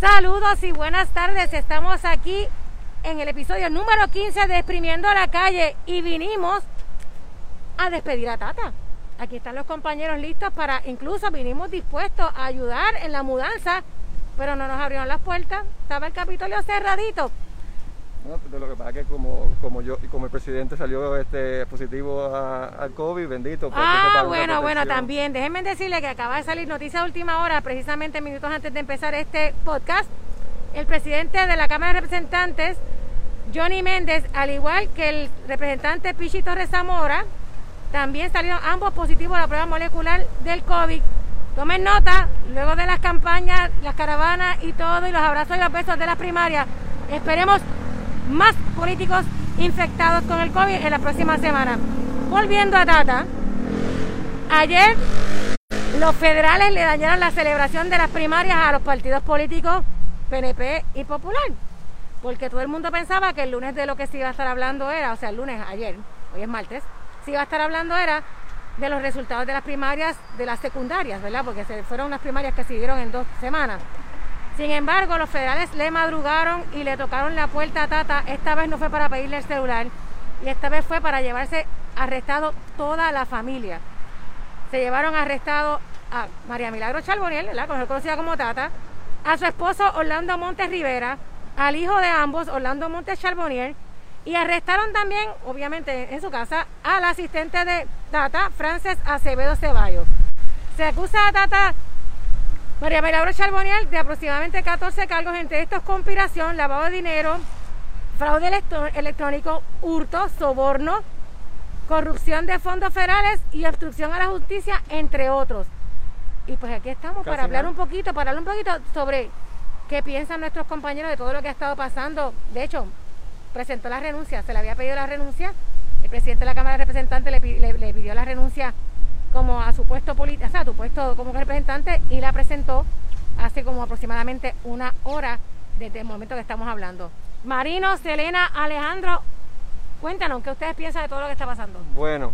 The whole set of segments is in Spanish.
Saludos y buenas tardes. Estamos aquí en el episodio número 15 de Exprimiendo la Calle y vinimos a despedir a Tata. Aquí están los compañeros listos para, incluso vinimos dispuestos a ayudar en la mudanza, pero no nos abrieron las puertas. Estaba el Capitolio cerradito. No, de lo que pasa que como, como yo y como el presidente salió este positivo a- al COVID, bendito. pues, Ah, bueno, bueno, también. Déjenme decirle que acaba de salir noticia de última hora, precisamente minutos antes de empezar este podcast. El presidente de la Cámara de Representantes, Johnny Méndez, al igual que el representante Pichi Torres Zamora, también salieron ambos positivos a la prueba molecular del COVID. Tomen nota, luego de las campañas, las caravanas y todo, y los abrazos y los besos de las primarias, esperemos más políticos infectados con el COVID en la próxima semana. Volviendo a Tata, ayer los federales le dañaron la celebración de las primarias a los partidos políticos PNP y Popular, porque todo el mundo pensaba que el lunes de lo que se iba a estar hablando era, o sea, el lunes ayer, hoy es martes, se iba a estar hablando era de los resultados de las primarias de las secundarias, ¿verdad? Porque se fueron unas primarias que se dieron en dos semanas. Sin embargo, los federales le madrugaron y le tocaron la puerta a Tata. Esta vez no fue para pedirle el celular y esta vez fue para llevarse arrestado toda la familia. Se llevaron arrestado a María Milagro Charboniel, ¿verdad? Conocida como Tata, a su esposo Orlando Montes Rivera, al hijo de ambos, Orlando Montes Charboniel, y arrestaron también, obviamente en su casa, al asistente de Tata, Frances Acevedo Ceballos. Se acusa a Tata María Milagro Charboniel de aproximadamente 14 cargos, entre estos conspiración, lavado de dinero, fraude electrónico, hurto, soborno, corrupción de fondos federales y obstrucción a la justicia, entre otros. Y pues aquí estamos Casi para hablar nada. un poquito, para hablar un poquito sobre qué piensan nuestros compañeros de todo lo que ha estado pasando. De hecho, presentó la renuncia, se le había pedido la renuncia, el presidente de la Cámara de Representantes le, pi- le- le pidió la renuncia como a su puesto político, sea, a su puesto como representante y la presentó hace como aproximadamente una hora desde el momento que estamos hablando. Marino, Selena, Alejandro, cuéntanos qué ustedes piensan de todo lo que está pasando. Bueno,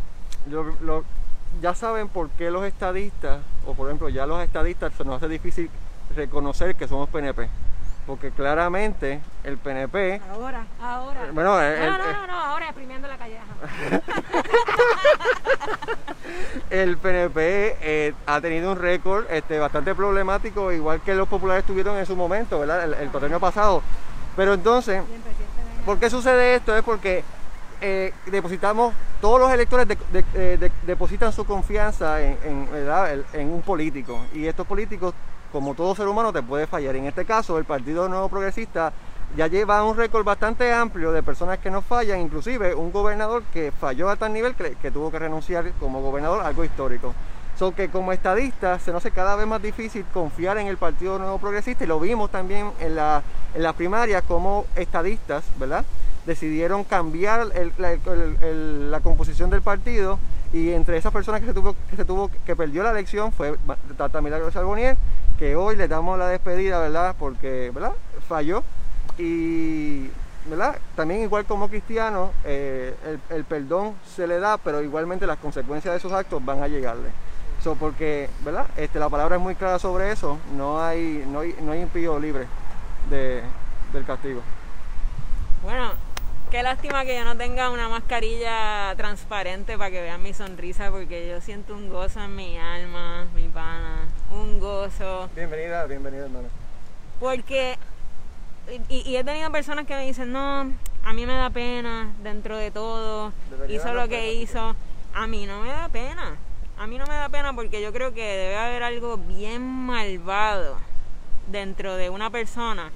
ya saben por qué los estadistas, o por ejemplo, ya los estadistas se nos hace difícil reconocer que somos PNP. Porque claramente el PNP, Ahora, ahora. bueno, el- no, no, no, no, ahora exprimiendo la calle. ajá. el PNP eh, ha tenido un récord este, bastante problemático, igual que los populares tuvieron en su momento, ¿verdad? El, el cuatrienio pasado. Pero entonces. ¿Por qué sucede esto? Es porque eh, depositamos, todos los electores de- de- eh, de- depositan su confianza en, en, ¿verdad? El- en un político. Y estos políticos, como todo ser humano, te puede fallar. En este caso, el Partido Nuevo Progresista ya lleva un récord bastante amplio de personas que no fallan, inclusive un gobernador que falló a tal nivel que, que tuvo que renunciar como gobernador, algo histórico. So que como estadista se nos hace cada vez más difícil confiar en el Partido Nuevo Progresista y lo vimos también en la, en las primarias como estadistas, ¿verdad? Decidieron cambiar el- la, el- el- la composición del partido y entre esas personas que se tuvo que, se tuvo, que perdió la elección fue Tata Milagro Charbonnier, que hoy le damos la despedida, ¿verdad? Porque, ¿verdad? Falló y ¿verdad? También igual como cristiano, eh, el, perdón se le da, pero igualmente las consecuencias de esos actos van a llegarle. So, porque, ¿verdad? Este, la palabra es muy clara sobre eso, no hay, no hay, no hay impío libre de, del castigo. Bueno, qué lástima que yo no tenga una mascarilla transparente para que vean mi sonrisa, porque yo siento un gozo en mi alma, mi pana, un gozo. Bienvenida, bienvenida hermano. Porque, y, y he tenido personas que me dicen, no, a mí me da pena dentro de todo, hizo lo que hizo. A mí no me da pena. A mí no me da pena porque yo creo que debe haber algo bien malvado dentro de una persona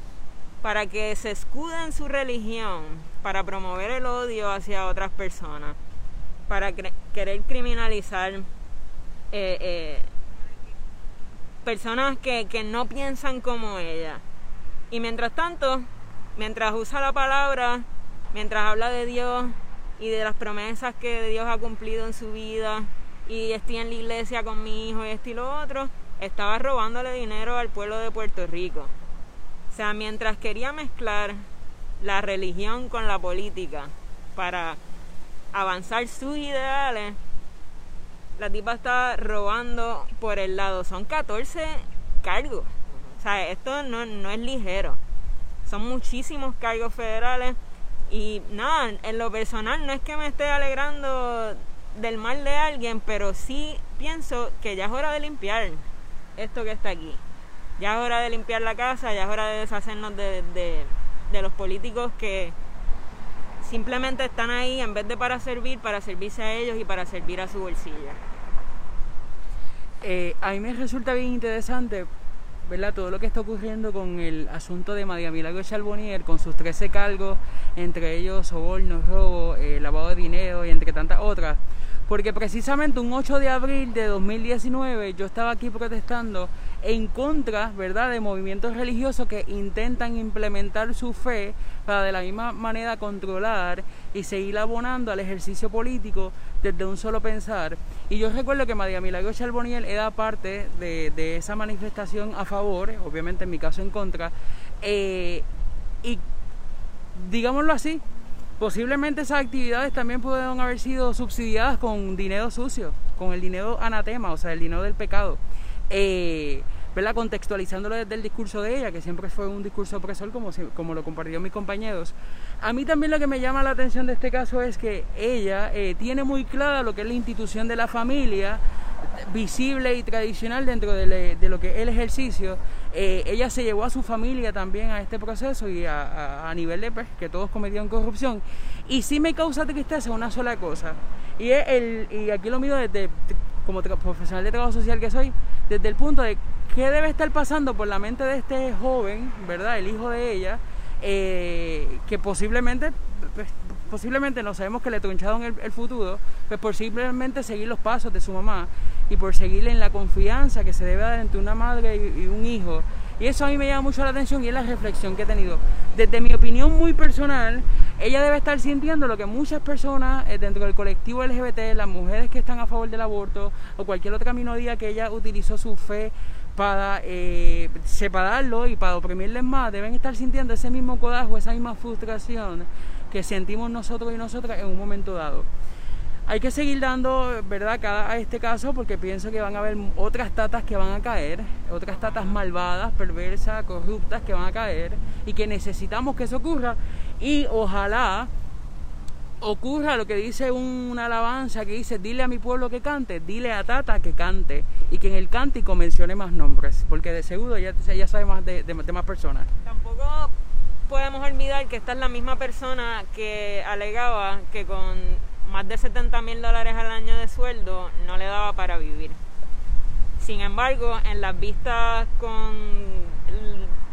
para que se escude en su religión, para promover el odio hacia otras personas, para querer criminalizar eh, eh, personas que, que no piensan como ella. Y mientras tanto, mientras usa la palabra, mientras habla de Dios y de las promesas que Dios ha cumplido en su vida, y estoy en la iglesia con mi hijo y esto y lo otro, estaba robándole dinero al pueblo de Puerto Rico. O sea, mientras quería mezclar la religión con la política para avanzar sus ideales, la tipa está robando por el lado. Son 14 cargos. O sea, esto no, no es ligero. Son muchísimos cargos federales y nada, en lo personal no es que me esté alegrando del mal de alguien, pero sí pienso que ya es hora de limpiar esto que está aquí. Ya es hora de limpiar la casa, ya es hora de deshacernos de, de los políticos que simplemente están ahí en vez de para servir, para servirse a ellos y para servir a su bolsillo. Eh, a mí me resulta bien interesante ¿verdad? todo lo que está ocurriendo con el asunto de María Milagro Charbonnier, con sus 13 cargos, entre ellos sobornos, robo, eh, lavado de dinero y entre tantas otras. Porque precisamente un 8 de abril de 2019 yo estaba aquí protestando en contra, ¿verdad?, de movimientos religiosos que intentan implementar su fe para de la misma manera controlar y seguir abonando al ejercicio político desde un solo pensar. Y yo recuerdo que María Milagro Charboniel era parte de, esa manifestación a favor, obviamente en mi caso en contra, eh, y digámoslo así, posiblemente esas actividades también pudieron haber sido subsidiadas con dinero sucio, con el dinero anatema, o sea, el dinero del pecado. Eh, ¿verdad? contextualizándolo desde el discurso de ella, que siempre fue un discurso opresor como, como lo compartieron mis compañeros. A mí también lo que me llama la atención de este caso es que ella eh, tiene muy clara lo que es la institución de la familia, visible y tradicional dentro de, lo que es el ejercicio. Eh, ella se llevó a su familia también a este proceso y a, nivel de pues, que todos cometieron corrupción. Y sí me causa tristeza una sola cosa. Y, es el, y aquí lo mido desde, como profesional de trabajo social que soy, desde el punto de qué debe estar pasando por la mente de este joven, ¿verdad? El hijo de ella, eh, que posiblemente, pues, posiblemente no sabemos que le truncharon el, el futuro, pues por simplemente seguir los pasos de su mamá y por seguirle en la confianza que se debe dar entre una madre y, un hijo. Y eso a mí me llama mucho la atención y es la reflexión que he tenido. Desde mi opinión muy personal, ella debe estar sintiendo lo que muchas personas eh, dentro del colectivo LGBT, las mujeres que están a favor del aborto o cualquier otra minoría que ella utilizó su fe para eh, separarlo y para oprimirles más, deben estar sintiendo ese mismo codajo, esa misma frustración que sentimos nosotros y nosotras en un momento dado. Hay que seguir dando, ¿verdad?, cada, a este caso porque pienso que van a haber otras tatas que van a caer, otras tatas malvadas, perversas, corruptas que van a caer y que necesitamos que eso ocurra y ojalá ocurra lo que dice una alabanza que dice, dile a mi pueblo que cante, dile a Tata que cante y que en el cántico mencione más nombres, porque de seguro ya, ya sabe más de, más personas. Tampoco podemos olvidar que esta es la misma persona que alegaba que con más de 70 mil dólares al año de sueldo no le daba para vivir. Sin embargo, en las vistas con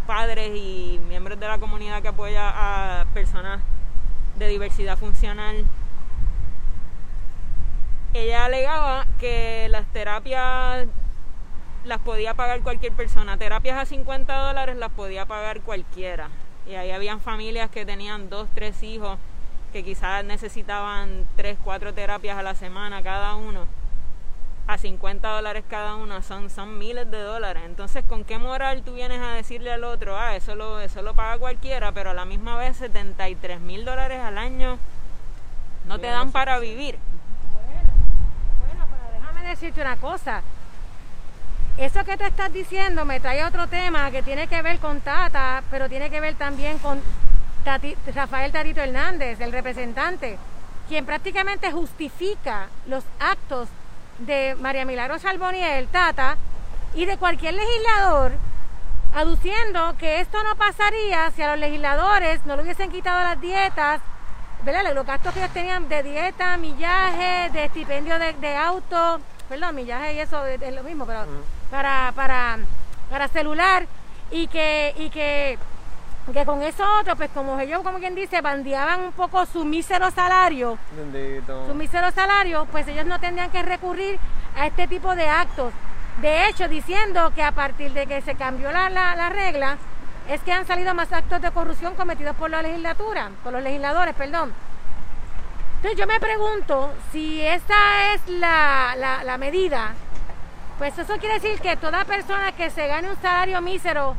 padres y miembros de la comunidad que apoya a personas de diversidad funcional, ella alegaba que las terapias las podía pagar cualquier persona. Terapias a 50 dólares las podía pagar cualquiera. Y ahí habían familias que tenían dos, tres hijos que quizás necesitaban tres, cuatro terapias a la semana cada uno. A 50 dólares cada uno son, son miles de dólares. Entonces, ¿con qué moral tú vienes a decirle al otro, ah, eso lo, eso lo paga cualquiera, pero a la misma vez 73 mil dólares al año no te dan para vivir? Bueno, pero déjame decirte una cosa. Eso que te estás diciendo me trae otro tema que tiene que ver con Tata, pero tiene que ver también con Rafael Tarito Hernández, el representante, quien prácticamente justifica los actos de María Milagro Salboniel, Tata, y de cualquier legislador, aduciendo que esto no pasaría si a los legisladores no le hubiesen quitado las dietas ¿verdad? Los gastos que ellos tenían de dieta, millaje, de estipendio de, auto, perdón, millaje y eso es, lo mismo, pero para, para, para celular, y que, y que, que con eso otro, pues como ellos, como quien dice, bandeaban un poco su mísero salario, su mísero salario, pues ellos no tendrían que recurrir a este tipo de actos. De hecho, diciendo que a partir de que se cambió la, la, la regla, es que han salido más actos de corrupción cometidos por la legislatura, por los legisladores, perdón. Entonces yo me pregunto si esa es la, la, medida, pues eso quiere decir que toda persona que se gane un salario mísero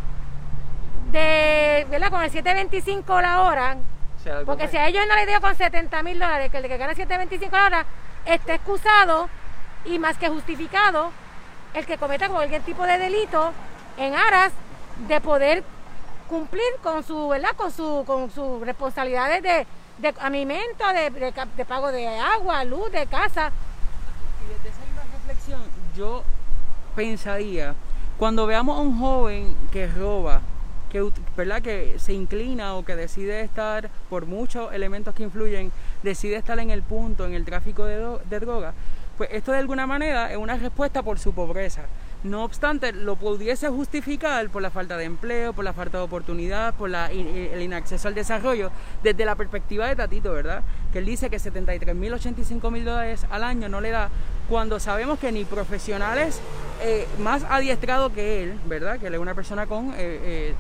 de, ¿verdad? Con el 7.25 la hora, porque si a ellos no les dio con 70 mil dólares, que el que gana 7.25 la hora esté excusado y más que justificado el que cometa cualquier tipo de delito en aras de poder cumplir con su, ¿verdad? Con su, con sus responsabilidades de, de alimento, de, de pago de agua, luz, de casa. Y desde esa misma reflexión, yo pensaría, cuando veamos a un joven que roba, que, ¿verdad? que se inclina o que decide estar, por muchos elementos que influyen, decide estar en el punto, en el tráfico de, dro- de droga, pues esto de alguna manera es una respuesta por su pobreza. No obstante, lo pudiese justificar por la falta de empleo, por la falta de oportunidad, por in- el inacceso al desarrollo, desde la perspectiva de Tatito, ¿verdad? Que él dice que 73 mil, 85 mil dólares al año no le da, cuando sabemos que ni profesionales eh, más adiestrados que él, ¿verdad? Que él es una persona con eh, eh,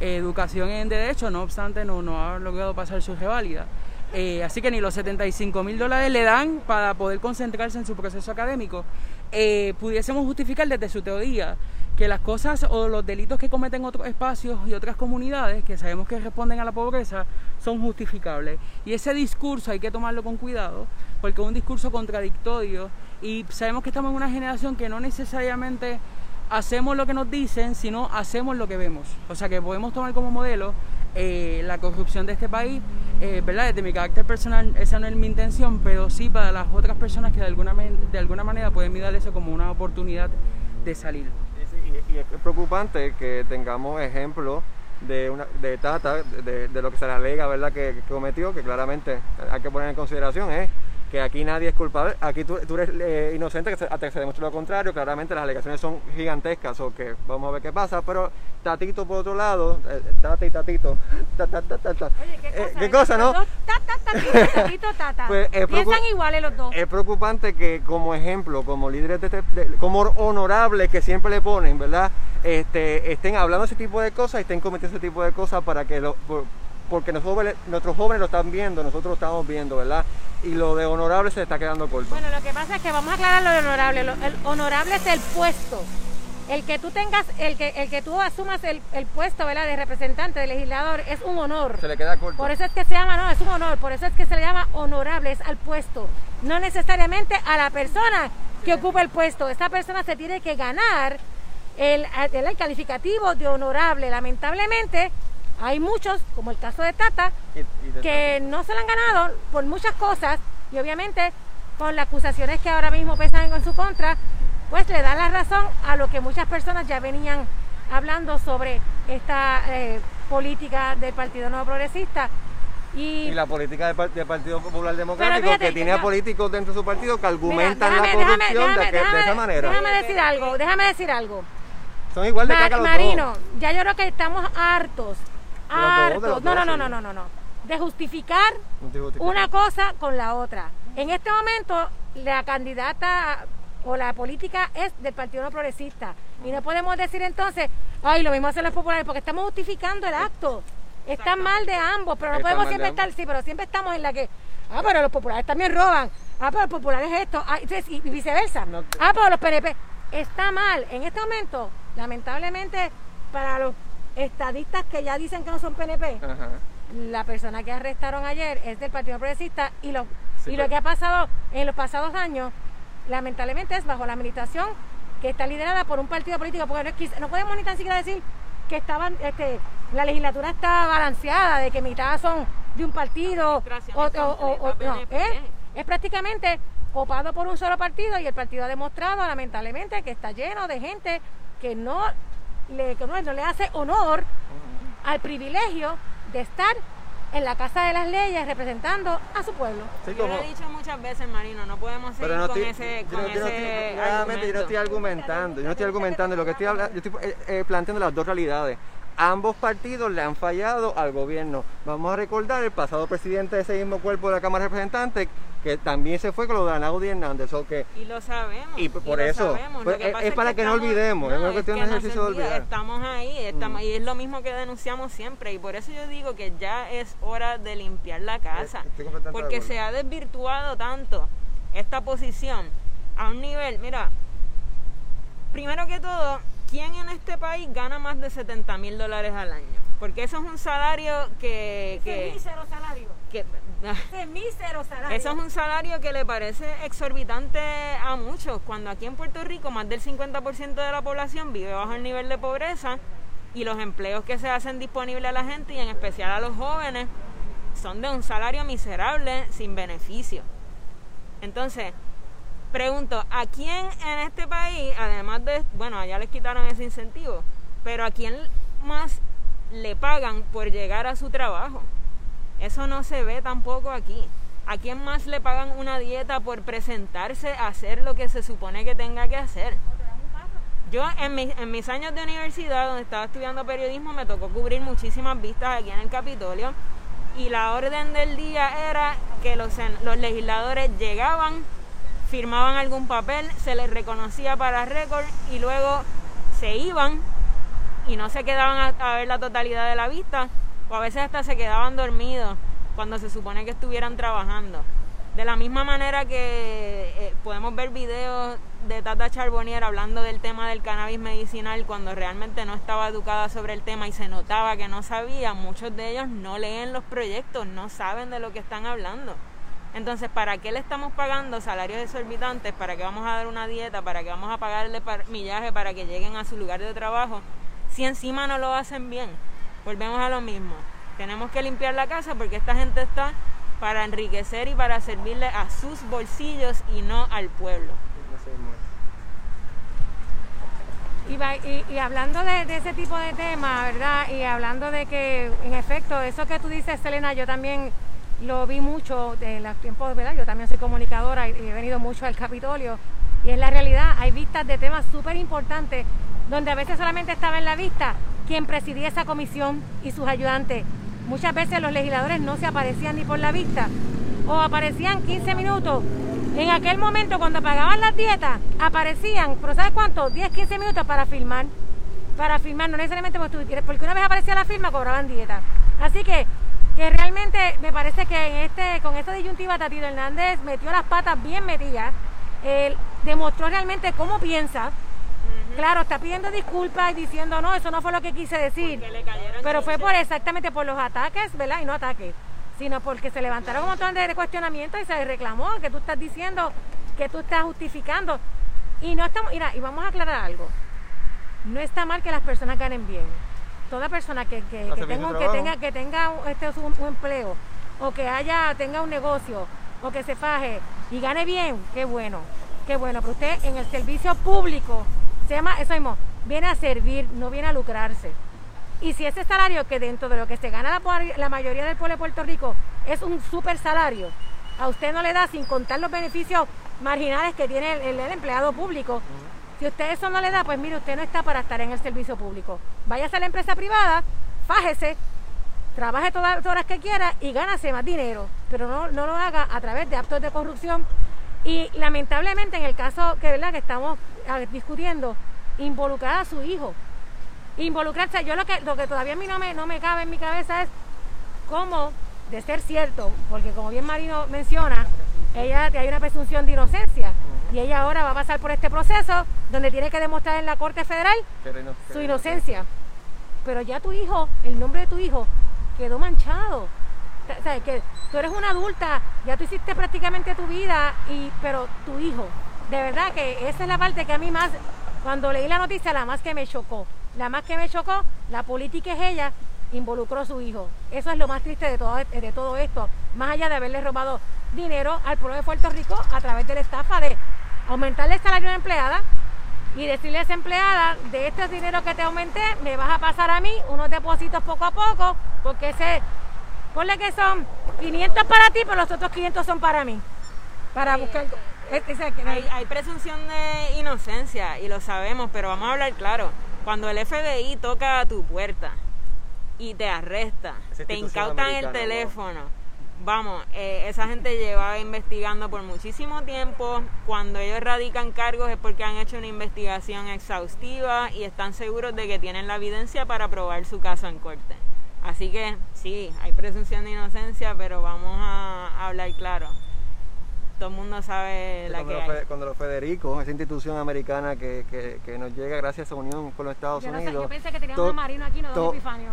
educación en derecho, no obstante no, no ha logrado pasar su reválida. Eh, así que ni los 75 mil dólares le dan para poder concentrarse en su proceso académico. Eh, pudiésemos justificar desde su teoría que las cosas o los delitos que cometen otros espacios y otras comunidades que sabemos que responden a la pobreza son justificables. Y ese discurso hay que tomarlo con cuidado porque es un discurso contradictorio y sabemos que estamos en una generación que no necesariamente hacemos lo que nos dicen, sino hacemos lo que vemos. O sea que podemos tomar como modelo eh, la corrupción de este país, eh, ¿verdad? Desde mi carácter personal, esa no es mi intención, pero sí para las otras personas que de alguna, de alguna manera pueden mirar eso como una oportunidad de salir. Y, es preocupante que tengamos ejemplos de una de Tata, de, lo que se le alega, ¿verdad? Que, cometió, que claramente hay que poner en consideración, es que aquí nadie es culpable, aquí tú, tú eres eh, inocente que se- hasta que se demuestre lo contrario, claramente las alegaciones son gigantescas, o que vamos a ver qué pasa, pero Tatito por otro lado, eh, Tata y Tatito, ta, ta, ta, ta. Oye, qué Eh, cosa, ¿qué ¿eh? cosa, Los no? dos, ta, ta, tatito, tatito, tata. Pues, Piensan iguales los dos. Es preocupante que como ejemplo, como líderes de, este- de- como honorables que siempre le ponen, ¿verdad? Este, estén hablando ese tipo de cosas y estén cometiendo ese tipo de cosas para que lo, por- porque nuestros jóvenes lo están viendo, nosotros lo estamos viendo, ¿verdad? Y lo de honorable se está quedando corto. Bueno, lo que pasa es que vamos a aclarar lo de honorable. Lo- el honorable es el puesto. El que tú tengas, el que, el que tú asumas el, el puesto, ¿verdad? De representante, de legislador, es un honor. Se le queda corto. Por eso es que se llama, no, es un honor, por eso es que se le llama honorable, es al puesto, no necesariamente a la persona que ocupa el puesto. Esta persona se tiene que ganar el, el, el calificativo de honorable. Lamentablemente, hay muchos, como el caso de Tata, Y- y de- que no se lo han ganado por muchas cosas y obviamente con las acusaciones que ahora mismo pesan en su contra, pues le da la razón a lo que muchas personas ya venían hablando sobre esta eh, política del Partido Nuevo Progresista. Y, y la política del, del Partido Popular Democrático, fíjate, que tiene a políticos dentro de su partido que Mira, argumentan la corrupción déjame- de, que- de esa manera. Déjame decir algo, déjame decir algo. Son igual de Ma- caca los Marino, ya yo creo que estamos hartos, Los no, no, no, no, no, no, no, de justificar una cosa con la otra. En este momento, la candidata o la política es del Partido No Progresista. Y no podemos decir entonces, ay, lo mismo hacen los populares, porque estamos justificando el acto. Está mal de ambos, pero no Está podemos siempre estar, sí, pero siempre estamos en la que, ah, pero los populares también roban, ah, pero los populares esto, ah, y viceversa, No ah, pero los PNP. Está mal. En este momento, lamentablemente, para los estadistas que ya dicen que no son PNP, Ajá. la persona que arrestaron ayer es del Partido Progresista y lo, Sí, y lo pero- que ha pasado en los pasados años, lamentablemente es bajo la administración que está liderada por un partido político, porque no, no podemos ni tan siquiera decir que estaban, este, la legislatura está balanceada, de que mitad son de un partido, Administración o, es o- o- o- completa no, PNP. es, es prácticamente copado por un solo partido y el partido ha demostrado lamentablemente que está lleno de gente que no le, que no, no le hace honor al privilegio de estar en la Casa de las Leyes representando a su pueblo. Sí, Yo lo he dicho muchas veces, Marino, no podemos seguir Pero no con estoy, ese, yo con no- yo no ese yo no estoy argumentando, yo no estoy argumentando, lo que estoy hablando, yo estoy eh, eh, planteando las dos realidades. Ambos partidos le han fallado al gobierno. Vamos a recordar el pasado presidente de ese mismo cuerpo de la Cámara de Representantes, que también se fue con lo de Anaudi Hernández, que Y lo sabemos. Y por eso, pues, es- para que no estamos- olvidemos, es una cuestión de que ejercicio de olvida, olvidar. Estamos ahí, estamos, Mm. y es lo mismo que denunciamos siempre. Y por eso yo digo que ya es hora de limpiar la casa. Porque se ha desvirtuado tanto esta posición a un nivel. Mira, primero que todo, ¿quién en este país gana más de 70 mil dólares al año? Porque eso es un salario que. que, mísero salario. que Ese mísero salario. eso es un salario que le parece exorbitante a muchos, cuando aquí en Puerto Rico más del 50% de la población vive bajo el nivel de pobreza y los empleos que se hacen disponibles a la gente y en especial a los jóvenes son de un salario miserable sin beneficio. Entonces, pregunto, ¿a quién en este país, además de, bueno, allá les quitaron ese incentivo, pero a quién más le pagan por llegar a su trabajo? Eso no se ve tampoco aquí. ¿A quién más le pagan una dieta por presentarse a hacer lo que se supone que tenga que hacer? Yo en, mis años de universidad, donde estaba estudiando periodismo, me tocó cubrir muchísimas vistas aquí en el Capitolio y la orden del día era que los, los legisladores llegaban, firmaban algún papel, se les reconocía para récord y luego se iban y no se quedaban a, ver la totalidad de la vista o a veces hasta se quedaban dormidos cuando se supone que estuvieran trabajando. De la misma manera que eh, podemos ver videos de Tata Charbonnier hablando del tema del cannabis medicinal cuando realmente no estaba educada sobre el tema y se notaba que no sabía, muchos de ellos no leen los proyectos, no saben de lo que están hablando. Entonces, ¿para qué le estamos pagando salarios exorbitantes? ¿Para qué vamos a dar una dieta? ¿Para qué vamos a pagarle millaje para que lleguen a su lugar de trabajo? Si encima no lo hacen bien, volvemos a lo mismo. Tenemos que limpiar la casa porque esta gente está para enriquecer y para servirle a sus bolsillos y no al pueblo. Y, hablando de, ese tipo de temas, ¿verdad? Y hablando de que, en efecto, eso que tú dices, Selena, yo también lo vi mucho en los tiempos, ¿verdad? Yo también soy comunicadora y, he venido mucho al Capitolio. Y en la realidad hay vistas de temas súper importantes, donde a veces solamente estaba en la vista quien presidía esa comisión y sus ayudantes. Muchas veces los legisladores no se aparecían ni por la vista, o aparecían 15 minutos en aquel momento, cuando pagaban las dietas, aparecían, pero ¿sabes cuánto? 10, 15 minutos para filmar. Para filmar, no necesariamente porque una vez aparecía la firma, cobraban dieta. Así que, que realmente me parece que en este, con esta disyuntiva Tatito Hernández metió las patas bien metidas. Él demostró realmente cómo piensa. Claro, está pidiendo disculpas y diciendo, no, eso no fue lo que quise decir. Pero fue por exactamente por los ataques, ¿verdad? Y no ataques sino porque se levantaron un montón de cuestionamientos y se reclamó que tú estás diciendo, que tú estás justificando. Y no estamos, mira, y vamos a aclarar algo. No está mal que las personas ganen bien. Toda persona que, que, que tenga, que tenga, que tenga este, un, empleo o que haya, tenga un negocio o que se faje y gane bien, qué bueno, qué bueno. Pero usted en el servicio público, se llama eso mismo, viene a servir, no viene a lucrarse. Y si ese salario que dentro de lo que se gana la, mayoría del pueblo de Puerto Rico es un super salario, a usted no le da sin contar los beneficios marginales que tiene el, empleado público. Si usted eso no le da, pues mire, usted no está para estar en el servicio público. Váyase a la empresa privada, fájese, trabaje todas las horas que quiera y gánase más dinero, pero no, no lo haga a través de actos de corrupción. Y lamentablemente en el caso que, ¿verdad? que estamos discutiendo, involucrar a su hijo involucrarse. Yo lo que, lo que todavía a mí no me, no me cabe en mi cabeza es cómo, de ser cierto, porque como bien Marino menciona, ella hay una presunción de inocencia y ella ahora va a pasar por este proceso donde tiene que demostrar en la Corte Federal su inocencia. Pero ya tu hijo, el nombre de tu hijo, quedó manchado. O sea, que tú eres una adulta, ya tú hiciste prácticamente tu vida, y, pero tu hijo, de verdad que esa es la parte que a mí más, cuando leí la noticia, la más que me chocó. La más que me chocó, la política es ella, involucró a su hijo. Eso es lo más triste de todo, de todo esto, más allá de haberle robado dinero al pueblo de Puerto Rico a través de la estafa de aumentarle el salario a la empleada y decirle a esa empleada, de este dinero que te aumenté, me vas a pasar a mí unos depósitos poco a poco, porque ese, ponle que son 500 para ti, pero los otros 500 son para mí, para buscar... hay, hay presunción de inocencia y lo sabemos, pero vamos a hablar claro. Cuando el FBI toca a tu puerta y te arresta, te incautan el teléfono. Vamos, eh, esa gente lleva investigando por muchísimo tiempo. Cuando ellos radican cargos es porque han hecho una investigación exhaustiva y están seguros de que tienen la evidencia para probar su caso en corte. Así que sí, hay presunción de inocencia, pero vamos a hablar claro todo el mundo sabe la que hay. Cuando los Federico, esa institución americana que, que, nos llega gracias a su unión con los Estados yo no Unidos. Sé, yo pensé que teníamos un marino aquí, no don Epifanio.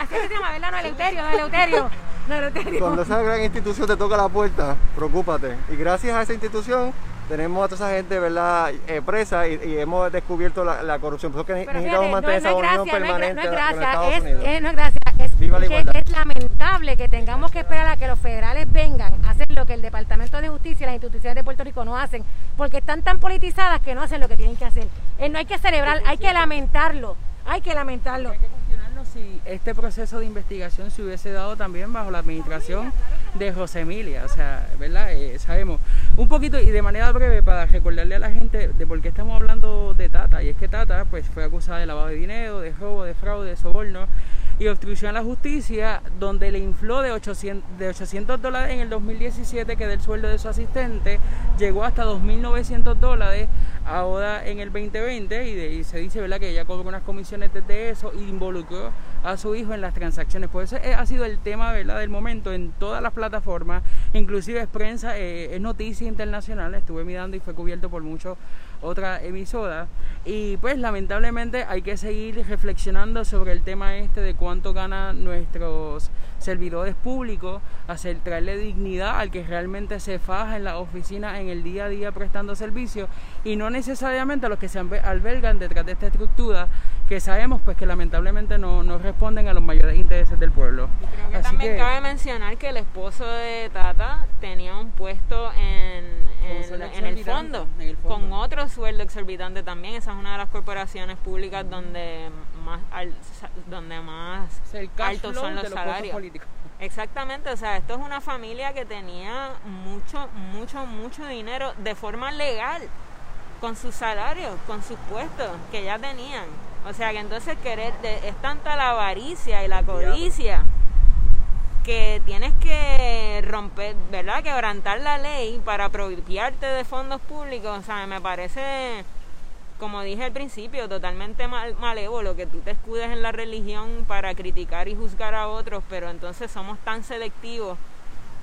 Así se llama, ¿verdad? No, Eleuterio, no Eleuterio. No Eleuterio. Cuando esa gran institución te toca la puerta, preocúpate. Y gracias a esa institución tenemos a toda esa gente, ¿verdad?, eh, presa y, y hemos descubierto la, la corrupción. Por eso que Pero necesitamos fíjate, mantener no, esa unión permanente no es con gracia, Estados es, Unidos. es- no es gracia, Viva la que igualdad. es lamentable que tengamos que esperar a que los federales vengan a hacer lo que el Departamento de Justicia y las instituciones de Puerto Rico no hacen, porque están tan politizadas que no hacen lo que tienen que hacer. Eh, no hay que celebrar, hay que lamentarlo, hay que lamentarlo. Hay que cuestionarnos si este proceso de investigación se hubiese dado también bajo la administración de José Emilia, o sea, ¿verdad? Eh, sabemos. Un poquito y de manera breve para recordarle a la gente de por qué estamos hablando de Tata, y es que Tata pues fue acusada de lavado de dinero, de robo, de fraude, de soborno y obstrucción a la justicia, donde le infló de 800, de 800 dólares en el 2017, que del sueldo de su asistente, llegó hasta 2.900 dólares ahora en el 2020, y, se dice ¿verdad? que ella cobró unas comisiones desde eso y involucró a su hijo en las transacciones. Eso eh, ha sido el tema ¿verdad? del momento en todas las plataformas, inclusive es prensa, eh, es noticia internacional, estuve mirando y fue cubierto por muchos otras emisoras. Y pues lamentablemente hay que seguir reflexionando sobre el tema este de cuánto ganan nuestros servidores públicos, hacer traerle dignidad al que realmente se faja en la oficina en el día a día prestando servicios y no necesariamente a los que se albe- albergan detrás de esta estructura que sabemos pues que lamentablemente no, no responden a los mayores intereses del pueblo. Creo que Así también que- cabe mencionar que el esposo de Tata tenía un puesto en, en, el, fondo, en el fondo. con otro sueldo exorbitante también. Esa es una de las corporaciones públicas donde más, al- donde más altos son los salarios. Exactamente, o sea, esto es una familia que tenía mucho, mucho, mucho dinero de forma legal, con sus salarios, con sus puestos que ya tenían. O sea, que entonces querer, de- es tanta la avaricia y la codicia que tienes que romper, ¿verdad? Quebrantar la ley para apropiarte de fondos públicos. O sea, me parece, como dije al principio, totalmente mal, malévolo que tú te escudes en la religión para criticar y juzgar a otros, pero entonces somos tan selectivos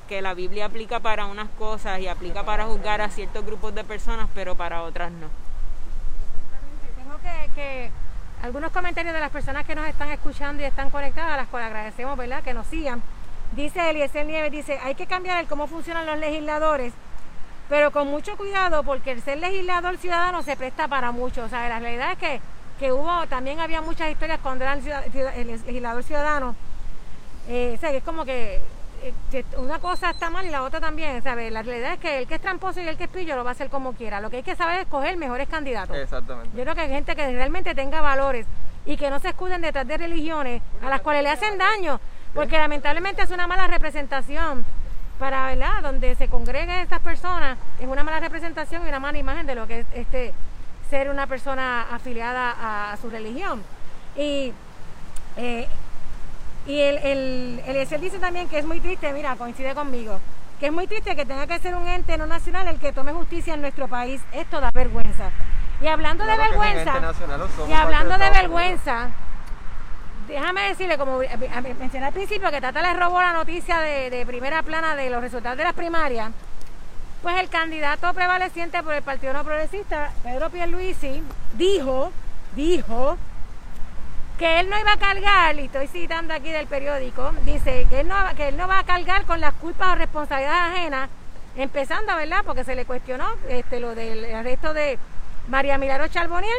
que la Biblia aplica para unas cosas y aplica para juzgar a ciertos grupos de personas, pero para otras no. Tengo que, que algunos comentarios de las personas que nos están escuchando y están conectadas, a las cuales agradecemos, ¿verdad?, que nos sigan. Dice Eliezer Nieves, dice, hay que cambiar el cómo funcionan los legisladores, pero con mucho cuidado porque el ser legislador ciudadano se presta para mucho. O sea, la realidad es que, que hubo, también había muchas historias cuando eran el legislador ciudadano. Eh, o sea, que es como que eh, que una cosa está mal y la otra también, ¿sabes? La realidad es que el que es tramposo y el que es pillo lo va a hacer como quiera. Lo que hay que saber es escoger mejores candidatos. Exactamente. Yo creo que hay gente que realmente tenga valores y que no se escuden detrás de religiones a las cuales le hacen daño, porque lamentablemente es una mala representación para, ¿verdad? Donde se congreguen estas personas, es una mala representación y una mala imagen de lo que es este ser una persona afiliada a, a su religión. Y eh, y el, el, Eliezer dice también que es muy triste, mira, coincide conmigo, que es muy triste que tenga que ser un ente no nacional el que tome justicia en nuestro país. Esto da vergüenza. Y hablando Claro de vergüenza, y hablando de vergüenza, déjame decirle, como mencioné al principio, que Tata le robó la noticia de, primera plana de los resultados de las primarias, pues el candidato prevaleciente por el Partido No Progresista, Pedro Pierluisi, dijo, dijo, que él no iba a cargar, y estoy citando aquí del periódico, dice que él no, que él no va a cargar con las culpas o responsabilidades ajenas, empezando, ¿verdad? Porque se le cuestionó este, lo del arresto de María Milagro Charboniel,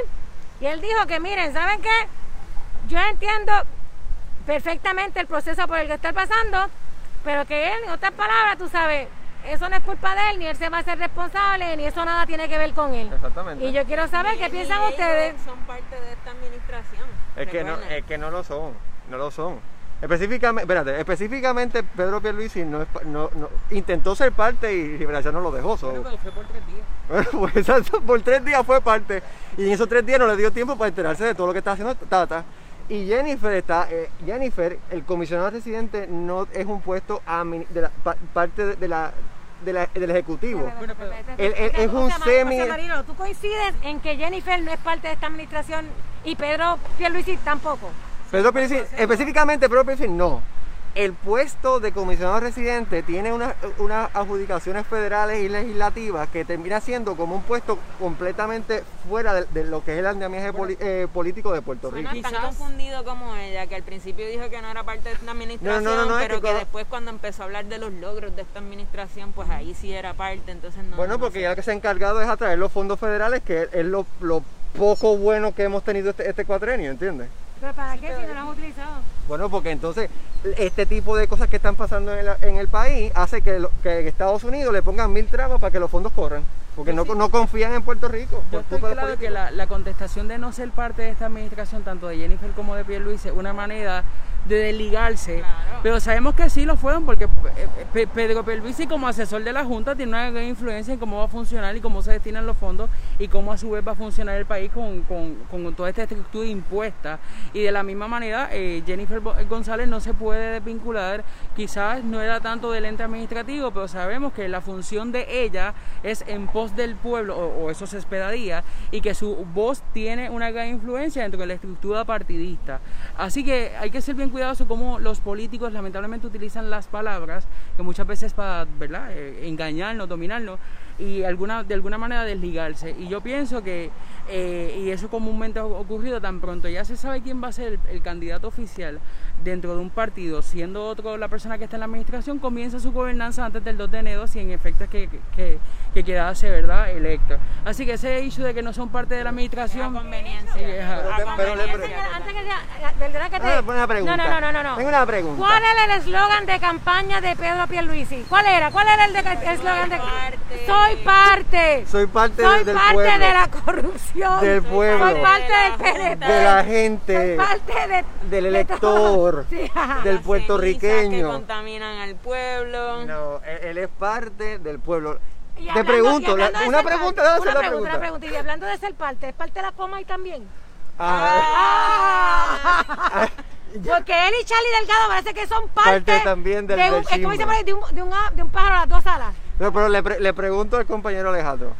y él dijo que miren, ¿saben qué? Yo entiendo perfectamente el proceso por el que está pasando, pero que él, en otras palabras, tú sabes, eso no es culpa de él, ni él se va a ser responsable, ni eso nada tiene que ver con él. Exactamente. Y yo quiero saber Ni qué piensan ellos ustedes. Son parte de esta administración. Es que, no, es que no lo son, no lo son. Específicamente, espérate, específicamente Pedro Pierluisi no, es pa- no, no- intentó ser parte y Liberación no lo dejó. so. Pero fue por tres días. Bueno, pues por tres días fue parte. Y en esos tres días no le dio tiempo para enterarse de todo lo que está haciendo Tata. Y Jennifer está, eh, Jennifer, el comisionado residente no es un puesto de la, pa- parte de, de la, de la- del ejecutivo. Bueno, pero- es un José semi- José Marino, ¿tú coincides en que Jennifer no es parte de esta administración y Pedro Pierluisi tampoco? Pedro Pierluisi, específicamente Pedro Pierluisi no. El puesto de comisionado residente tiene unas unas adjudicaciones federales y legislativas que termina siendo como un puesto completamente fuera de, de lo que es el andamiaje poli- eh, político de Puerto Rico. Suena tan Quizás- confundido como ella, que al principio dijo que no era parte de esta administración, No, no, no, no, es pero que después cuando empezó a hablar de los logros de esta administración, pues ahí sí era parte, entonces no. Bueno, no porque sé. ya lo que se ha encargado es atraer los fondos federales, que es, es lo, lo poco bueno que hemos tenido este, este cuatrenio, ¿entiendes? ¿Pero para qué si no lo han utilizado? Bueno, porque entonces este tipo de cosas que están pasando en, la- en el país hace que, lo- que Estados Unidos le pongan mil trabas para que los fondos corran, porque no, no confían en Puerto Rico. Yo estoy de claro que la, la contestación de no ser parte de esta administración, tanto de Jennifer como de Pierluisi, es una manera de desligarse. Claro. Pero sabemos que sí lo fueron porque eh, Pe- Pedro Pierluisi como asesor de la Junta tiene una gran influencia en cómo va a funcionar y cómo se destinan los fondos y cómo a su vez va a funcionar el país con, con- con toda esta estructura impuesta. Y de la misma manera, eh, Jennifer González no se puede desvincular, quizás no era tanto del ente administrativo, pero sabemos que la función de ella es en pos del pueblo, o, o eso se esperaría, y que su voz tiene una gran influencia dentro de la estructura partidista. Así que hay que ser bien cuidadoso como los políticos lamentablemente utilizan las palabras, que muchas veces para ¿verdad? Eh, engañarnos, dominarnos, y alguna, de alguna manera desligarse. Y yo pienso que, eh, y eso comúnmente ha ocurrido, tan pronto ya se sabe quién va a ser el, el candidato oficial dentro de un partido, siendo otro la persona que está en la administración, comienza su gobernanza antes del 2 de enero, si en efecto es que, que, que quedase ¿verdad? electo. Así que ese hecho de que no son parte de la administración... A conveniencia. Es a- Pero A te- pero le conveniencia. pre- Señora, antes que sea, ¿verdad que te... Una pregunta. No, no, no, no, no. Tengo una pregunta. ¿Cuál era el eslogan de campaña de Pedro Pierluisi? ¿Cuál era? ¿Cuál era el de- el eslogan de parte. Soy parte. Soy parte Soy del parte pueblo. de la corrupción. Del pueblo. Soy parte De del la PNP. de la Soy gente, parte de, del de elector, del puertorriqueño. que contaminan al pueblo. No, él, él es parte del pueblo. Y Te y pregunto, la- una pregunta, parte, una pregunta, pregunta. una pregunta. Y hablando de ser parte, ¿es parte de la coma y también? Ah, Ah. Porque él y Charlie Delgado parece que son parte, Parte también del- de un, del es como dice chisme. por ahí, de un, de, un, de un pájaro a las dos alas. No, pero le, pre- le pregunto al compañero Alejandro.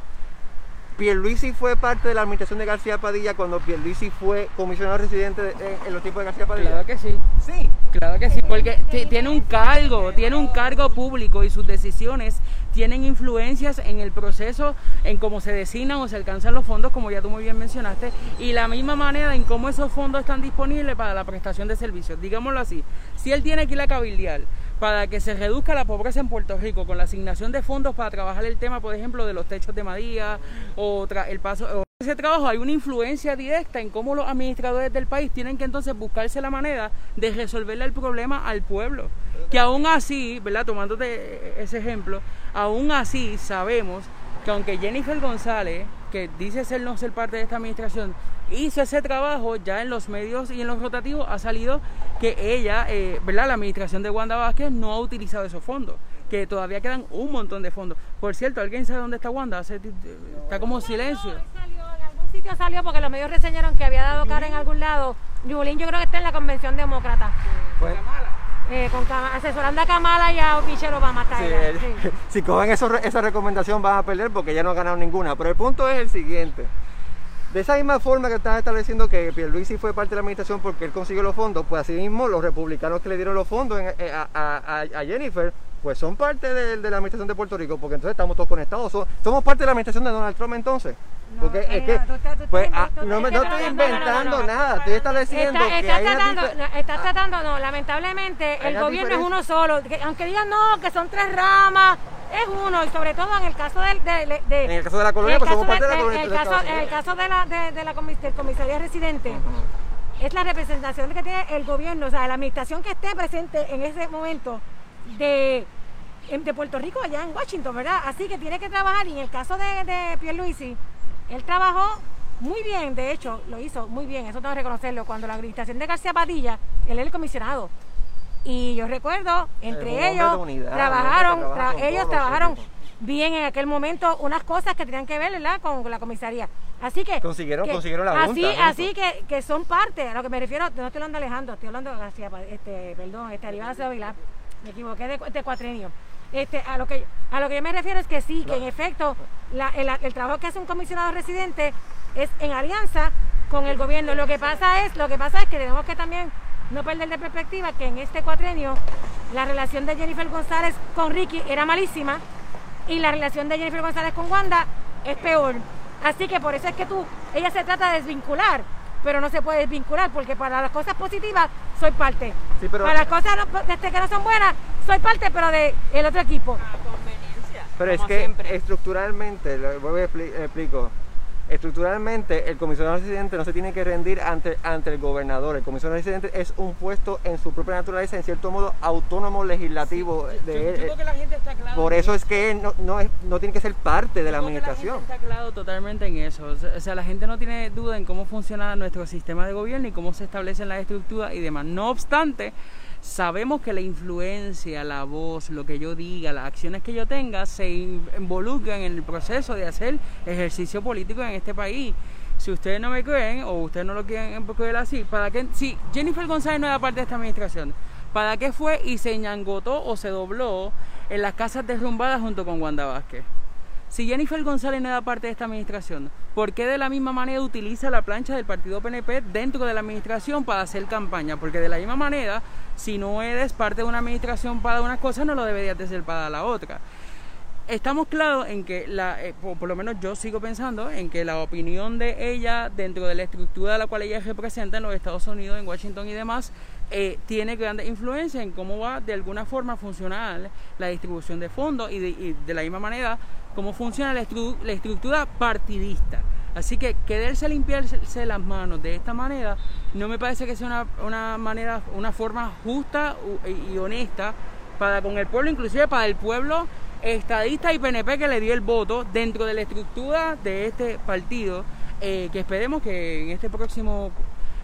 Pierluisi fue parte de la administración de García Padilla cuando Pierluisi fue comisionado residente de- en, en los tiempos de García Padilla. Claro que sí. Sí. Claro que sí, porque ti- tiene un cargo, tiene un cargo público y sus decisiones tienen influencias en el proceso, en cómo se designan o se alcanzan los fondos, como ya tú muy bien mencionaste, y la misma manera en cómo esos fondos están disponibles para la prestación de servicios. Digámoslo así, si él tiene que ir a cabildear para que se reduzca la pobreza en Puerto Rico con la asignación de fondos para trabajar el tema, por ejemplo, de los techos de María o el paso... o ese trabajo hay una influencia directa en cómo los administradores del país tienen que entonces buscarse la manera de resolverle el problema al pueblo. Que aún así, ¿verdad? Tomándote ese ejemplo, aún así sabemos que aunque Jennifer González, que dice ser no ser parte de esta administración, hizo ese trabajo, ya en los medios y en los rotativos ha salido que ella, eh, ¿verdad? La administración de Wanda Vázquez no ha utilizado esos fondos, que todavía quedan un montón de fondos. Por cierto, ¿alguien sabe dónde está Wanda? Hace- está como silencio. Salió, en algún sitio salió porque los medios reseñaron que había dado cara en algún lado. Yulín yo creo que está en la convención demócrata. Pues, Eh, con asesorando a Kamala y a Michelle Obama está sí, él- sí. si cogen eso- esa recomendación van a perder porque ya no han ganado ninguna. Pero el punto es el siguiente. De esa misma forma que están estableciendo que Pierluisi fue parte de la administración porque él consiguió los fondos, pues así mismo los republicanos que le dieron los fondos en- eh, a, a- a- a Jennifer, pues son parte de, de la administración de Puerto Rico, porque entonces estamos todos conectados. So- somos parte de la administración de Donald Trump entonces. Porque No, es que, eh, tú estás- tú pues, estás- ah, tú- no, me- es no que estoy inventando nada, estoy estableciendo Está, que está una tratando, no, está tratando, no, lamentablemente el gobierno es uno solo, que aunque digan no, que son tres ramas, es uno, y sobre todo en el caso del, de, de- En el caso de la colonia, pues somos caso parte de la en colonia el de caso, Estados en el Unidos. caso de la, de, de la comis- del comisaría residente, es la representación que tiene el gobierno, o sea, la administración que esté presente en ese momento de, de Puerto Rico allá en Washington, ¿verdad? Así que tiene que trabajar, y en el caso de, de Pierluisi, él trabajó muy bien, de hecho, lo hizo muy bien, eso tengo que reconocerlo, cuando la administración de García Padilla, él era el comisionado. Y yo recuerdo, entre ellos, unidad, trabajaron, trabaja tra- ellos trabajaron bien en aquel momento unas cosas que tenían que ver ¿verdad? Con, la comisaría. Así que. Consiguieron- que- consiguieron la Así, junta, juntos. así que, que son parte, a lo que me refiero, no estoy hablando de Alejandro, estoy hablando Pa- este, perdón, este Aníbal Vilar, me equivoqué de, de cuatrenio. Este, a lo que a lo que yo me refiero es que sí, que en efecto la- el, el trabajo que hace un comisionado residente es en alianza con el gobierno. Lo que pasa es, lo que pasa es que tenemos que también no perder de perspectiva que en este cuatrenio la relación de Jennifer González con Ricky era malísima y la relación de Jennifer González con Wanda es peor. Así que por eso es que tú, ella se trata de desvincular, pero no se puede desvincular porque para las cosas positivas soy parte. Sí, pero- para las cosas no- desde que no son buenas, soy parte, pero de el otro equipo. A conveniencia. Pero es que siempre. estructuralmente, lo voy a expli- explico. Estructuralmente, el comisionado residente no se tiene que rendir ante, ante el gobernador. El comisionado residente es un puesto en su propia naturaleza, en cierto modo autónomo legislativo de yo él. creo que la gente está clara Por eso es que él no, no, es- no tiene que ser parte de la que administración. gente está claro totalmente en eso. O sea, la gente no tiene duda en cómo funciona nuestro sistema de gobierno y cómo se establecen las estructuras y demás. No obstante, sabemos que la influencia, la voz, lo que yo diga, las acciones que yo tenga, se in- involucran en el proceso de hacer ejercicio político en este país. Si ustedes no me creen o ustedes no lo quieren creer así, ¿para qué? Si Jennifer González no era parte de esta administración, ¿para qué fue y se ñangotó o se dobló en las casas derrumbadas junto con Wanda Vázquez? Si Jennifer González no era parte de esta administración, ¿por qué de la misma manera utiliza la plancha del partido PNP dentro de la administración para hacer campaña? Porque de la misma manera, si no eres parte de una administración para unas cosas, no lo deberías de ser para la otra. Estamos claros en que, la, eh, por, por lo menos yo sigo pensando, en que la opinión de ella dentro de la estructura de la cual ella representa en los Estados Unidos, en Washington y demás, eh, tiene grande influencia en cómo va de alguna forma a funcionar la distribución de fondos y de, y de la misma manera cómo funciona la, estru- la estructura partidista. Así que quererse limpiarse las manos de esta manera no me parece que sea una, una manera, una forma justa u- y honesta para con el pueblo, inclusive para el pueblo estadista y PNP que le dio el voto dentro de la estructura de este partido, eh, que esperemos que en este próximo,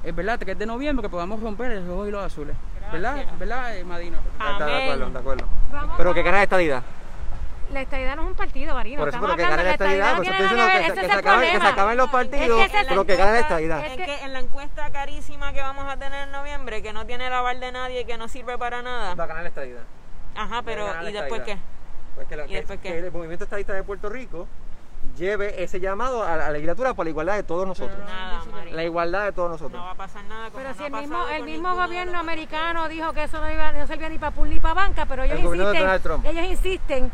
eh, ¿verdad? 3 de noviembre podamos romper el rojo y los azules. ¿Verdad? Gracias. ¿Verdad, eh, Madino? Está de acuerdo, de acuerdo. Vamos, Pero que gana la estadidad. La estadidad no es un partido, Marino. Por eso, Estamos pero que hablando gane la estadidad. no Por eso tiene estoy diciendo ver, que, que es se acaben, que se acaben los partidos, Es que es pero que gane la estadidad. Es Es que, que- en la encuesta carísima que vamos a tener en noviembre, que no tiene el aval de nadie, que no sirve para nada. Va a ganar la estadidad. Ajá, pero ¿y después qué? Pues que, la- ¿Y que- después qué? que el movimiento estadista de Puerto Rico lleve ese llamado a la, legislatura por la igualdad de todos nosotros. Nada, María. La igualdad de todos No nosotros. va a pasar nada como Pero no si ha el mismo, el mismo gobierno americano dijo que eso no, iba, no servía ni para pool ni para banca, pero ellos El insisten, Donald Trump. ellos insisten,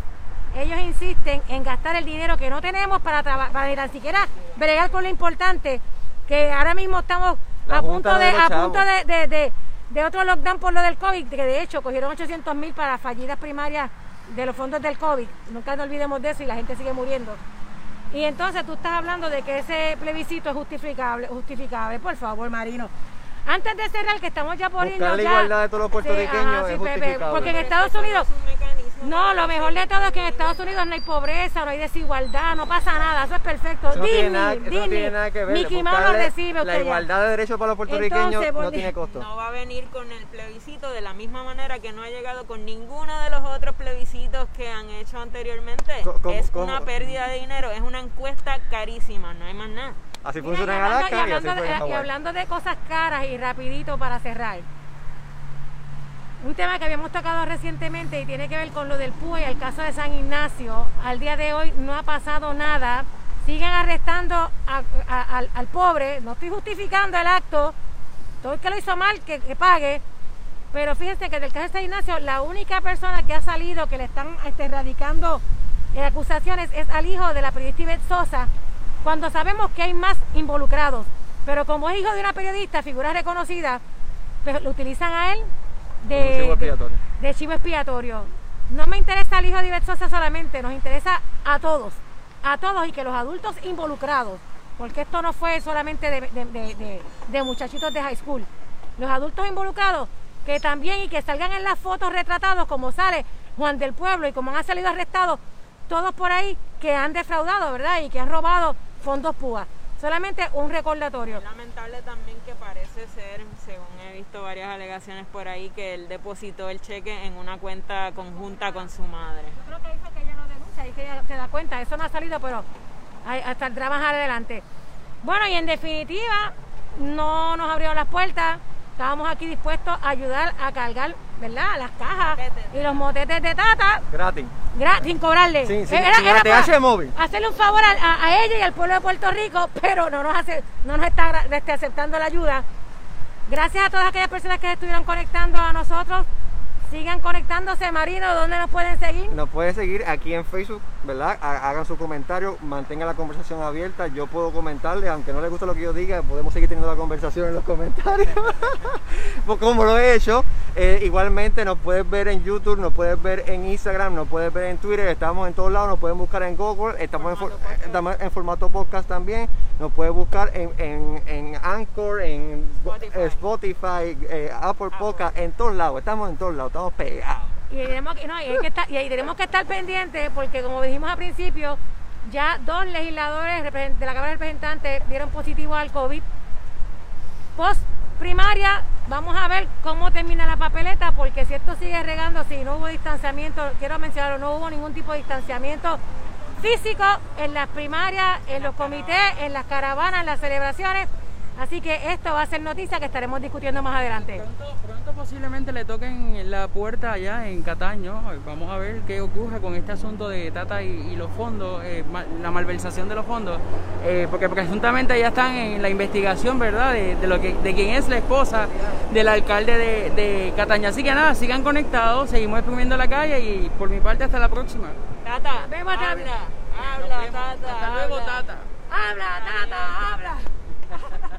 ellos insisten en gastar el dinero que no tenemos para, para ni tan siquiera bregar con lo importante, que ahora mismo estamos La a punto de a punto de, de- de- de otro lockdown por lo del COVID, que de hecho cogieron 800 mil para fallidas primarias de los fondos del COVID. Nunca nos olvidemos de eso y la gente sigue muriendo. Y entonces tú estás hablando de que ese plebiscito es justificable, justificable, por favor, Marino. Antes de cerrar, que estamos ya por Buscar irnos la ya- igualdad de todos los puertorriqueños es justificable. porque en Estados Unidos, es un mecanismo no, lo mejor de todo es que en Estados Unidos no hay pobreza, no hay desigualdad, no pasa nada, eso es perfecto. Eso no, tiene Disney, nada, eso no Disney, tiene nada que ver. Mickey Mouse lo recibe usted La ya. igualdad de derechos para los puertorriqueños Entonces, no tiene costo. No va a venir con el plebiscito de la misma manera que no ha llegado con ninguno de los otros plebiscitos que han hecho anteriormente. Co- ¿cómo- es cómo? una pérdida de dinero, es una encuesta carísima, no hay más nada. Así y hablando- y, así de, en y Hawái. hablando de cosas caras y rapidito para cerrar. Un tema que habíamos tocado recientemente y tiene que ver con lo del PUE el caso de San Ignacio. Al día de hoy no ha pasado nada. Siguen arrestando a- a- al, al pobre. No estoy justificando el acto. Todo el que lo hizo mal, que, que pague. Pero fíjense que del caso de San Ignacio, la única persona que ha salido que le están este, erradicando eh, acusaciones es al hijo de la periodista Ivette Sosa, cuando sabemos que hay más involucrados. Pero como es hijo de una periodista, figura reconocida, pues lo utilizan a él de, chivo expiatorio. de chivo expiatorio. No me interesa el hijo de Ivette Sosa solamente, nos interesa a todos, a todos y que los adultos involucrados, porque esto no fue solamente de- de muchachitos de high school, los adultos involucrados que también y que salgan en las fotos retratados como sale Juan del Pueblo y como han salido arrestados todos por ahí que han defraudado, ¿verdad? Y que han robado fondos PUA. Solamente un recordatorio. Lamentable también que parece ser, según he visto varias alegaciones por ahí, que él depositó el cheque en una cuenta conjunta con su madre. Yo creo que dijo que ella no denuncia y que ella te da cuenta. Eso no ha salido, pero hay- hasta el trabajar adelante. Bueno, y en definitiva, no nos abrieron las puertas. Estábamos aquí dispuestos a ayudar a cargar, ¿verdad? Las cajas y los motetes de Tata Gratis. gra- sin cobrarle. Sin- sin- Era- sin era para móvil. Hacerle un favor a, a- a ella y al pueblo de Puerto Rico, pero no nos, hace, no nos está este, aceptando la ayuda. Gracias a todas aquellas personas que estuvieron conectando a nosotros. Sigan conectándose, Marino, ¿dónde nos pueden seguir? Nos pueden seguir aquí en Facebook, ¿verdad? Ha- Hagan su comentario, mantengan la conversación abierta. Yo puedo comentarle, aunque no les guste lo que yo diga, podemos seguir teniendo la conversación en los comentarios. Pues como lo he hecho. Eh, igualmente nos puedes ver en YouTube, nos puedes ver en Instagram, nos puedes ver en Twitter, estamos en todos lados, nos pueden buscar en Google, estamos en, for- estamos en formato podcast también, nos puedes buscar en, en, en Anchor, en Spotify. eh, Spotify, eh, Apple Podcast, en todos lados, estamos en todos lados, pegados. Y, tenemos que, no, y, hay que estar, y ahí tenemos que estar pendientes porque como dijimos al principio, ya dos legisladores de la Cámara de Representantes dieron positivo al COVID. Post primaria, vamos a ver cómo termina la papeleta porque si esto sigue regando, si no hubo distanciamiento, quiero mencionarlo, no hubo ningún tipo de distanciamiento físico en las primarias, en los comités, en las caravanas, en las celebraciones. Así que esto va a ser noticia que estaremos discutiendo más adelante. Pronto, pronto posiblemente le toquen la puerta allá en Cataño. Vamos a ver qué ocurre con este asunto de Tata y, y los fondos, eh, la malversación de los fondos, eh, porque presuntamente ya están en la investigación, ¿verdad? De, de lo que, de quién es la esposa del alcalde de, de Cataño. Así que nada, sigan conectados, seguimos exprimiendo la calle y por mi parte hasta la próxima. Tata, Vemos, Tata. habla, habla. Tata. Hasta luego, habla. Tata. Habla, Tata, habla.